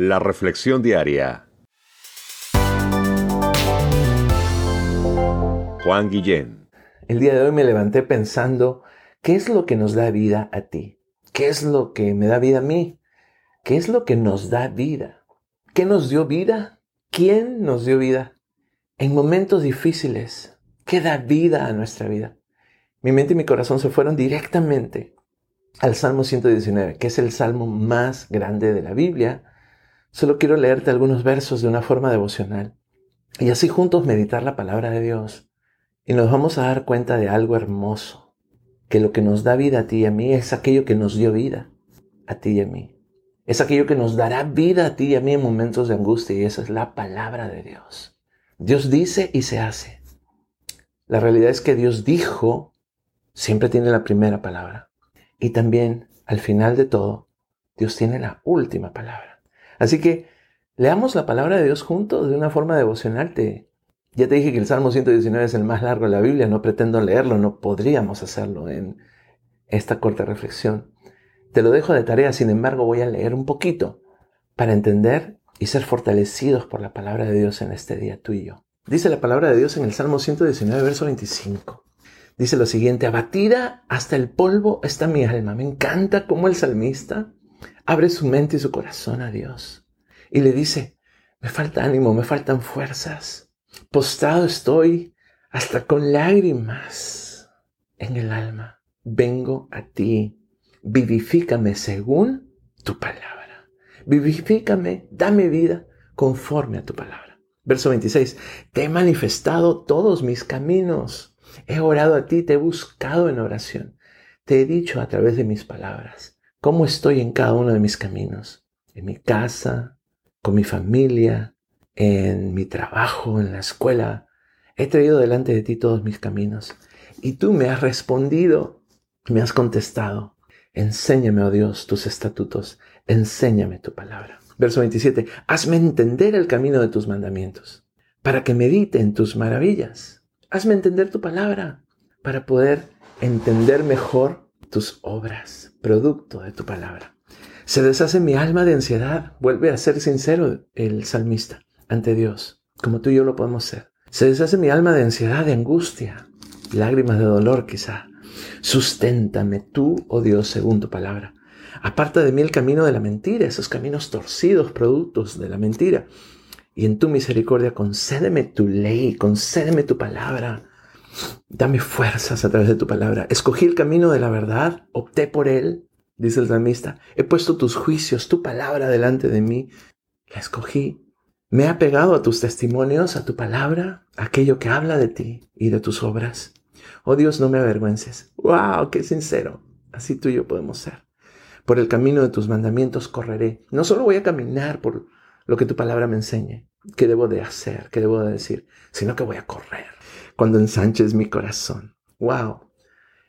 La reflexión diaria Juan Guillén. El día de hoy me levanté pensando, ¿qué es lo que nos da vida a ti? ¿Qué es lo que me da vida a mí? ¿Qué es lo que nos da vida? ¿Qué nos dio vida? ¿Quién nos dio vida? En momentos difíciles, ¿qué da vida a nuestra vida? Mi mente y mi corazón se fueron directamente al Salmo 119, que es el salmo más grande de la Biblia. Solo quiero leerte algunos versos de una forma devocional y así juntos meditar la palabra de Dios y nos vamos a dar cuenta de algo hermoso, que lo que nos da vida a ti y a mí es aquello que nos dio vida a ti y a mí. Es aquello que nos dará vida a ti y a mí en momentos de angustia y esa es la palabra de Dios. Dios dice y se hace. La realidad es que Dios dijo, siempre tiene la primera palabra. Y también, al final de todo, Dios tiene la última palabra. Así que leamos la palabra de Dios juntos de una forma devocional. Te, ya te dije que el Salmo 119 es el más largo de la Biblia, no pretendo leerlo, no podríamos hacerlo en esta corta reflexión. Te lo dejo de tarea, sin embargo voy a leer un poquito para entender y ser fortalecidos por la palabra de Dios en este día tú y yo. Dice la palabra de Dios en el Salmo 119, verso 25. Dice lo siguiente, abatida hasta el polvo está mi alma. Me encanta cómo el salmista abre su mente y su corazón a Dios. Y le dice, me falta ánimo, me faltan fuerzas. Postrado estoy hasta con lágrimas en el alma. Vengo a ti. Vivifícame según tu palabra. Vivifícame, dame vida conforme a tu palabra. Verso 26. Te he manifestado todos mis caminos. He orado a ti, te he buscado en oración. Te he dicho a través de mis palabras cómo estoy en cada uno de mis caminos. En mi casa, con mi familia, en mi trabajo, en la escuela. He traído delante de ti todos mis caminos y tú me has respondido, me has contestado. Enséñame, oh Dios, tus estatutos, enséñame tu palabra. Verso 27, hazme entender el camino de tus mandamientos, para que medite en tus maravillas. Hazme entender tu palabra, para poder entender mejor tus obras, producto de tu palabra. Se deshace mi alma de ansiedad, vuelve a ser sincero el salmista ante Dios, como tú y yo lo podemos ser. Se deshace mi alma de ansiedad, de angustia, lágrimas de dolor quizá. Susténtame tú, oh Dios, según tu palabra. Aparta de mí el camino de la mentira, esos caminos torcidos, productos de la mentira. Y en tu misericordia concédeme tu ley, concédeme tu palabra. Dame fuerzas a través de tu palabra. Escogí el camino de la verdad, opté por él, dice el salmista. He puesto tus juicios, tu palabra delante de mí. La escogí me he apegado a tus testimonios, a tu palabra, aquello que habla de ti y de tus obras. Oh Dios, no me avergüences. ¡Wow! ¡Qué sincero! Así tú y yo podemos ser. Por el camino de tus mandamientos correré. No solo voy a caminar por lo que tu palabra me enseñe, qué debo de hacer, qué debo de decir, sino que voy a correr cuando ensanches mi corazón. ¡Wow!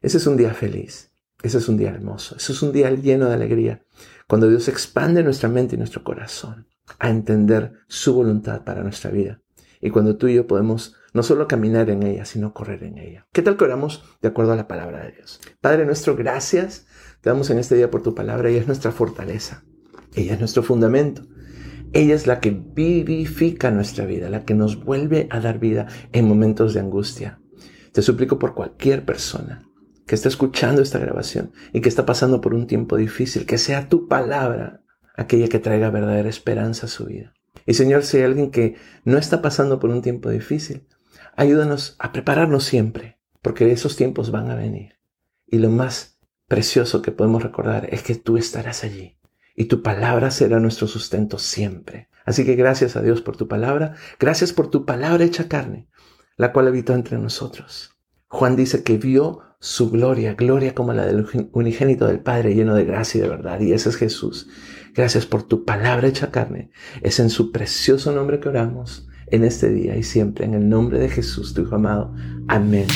Ese es un día feliz. Ese es un día hermoso. Ese es un día lleno de alegría. Cuando Dios expande nuestra mente y nuestro corazón a entender su voluntad para nuestra vida. Y cuando tú y yo podemos no solo caminar en ella, sino correr en ella. ¿Qué tal que oramos de acuerdo a la palabra de Dios? Padre nuestro, gracias. Te damos en este día por tu palabra. Ella es nuestra fortaleza. Ella es nuestro fundamento. Ella es la que vivifica nuestra vida, la que nos vuelve a dar vida en momentos de angustia. Te suplico por cualquier persona que esté escuchando esta grabación y que está pasando por un tiempo difícil, que sea tu palabra aquella que traiga verdadera esperanza a su vida. Y Señor, si hay alguien que no está pasando por un tiempo difícil, ayúdanos a prepararnos siempre, porque esos tiempos van a venir. Y lo más precioso que podemos recordar es que tú estarás allí y tu palabra será nuestro sustento siempre. Así que gracias a Dios por tu palabra, gracias por tu palabra hecha carne, la cual habitó entre nosotros. Juan dice que vio su gloria, gloria como la del unigénito del Padre, lleno de gracia y de verdad. Y ese es Jesús. Gracias por tu palabra hecha carne. Es en su precioso nombre que oramos en este día y siempre, en el nombre de Jesús, tu Hijo amado. Amén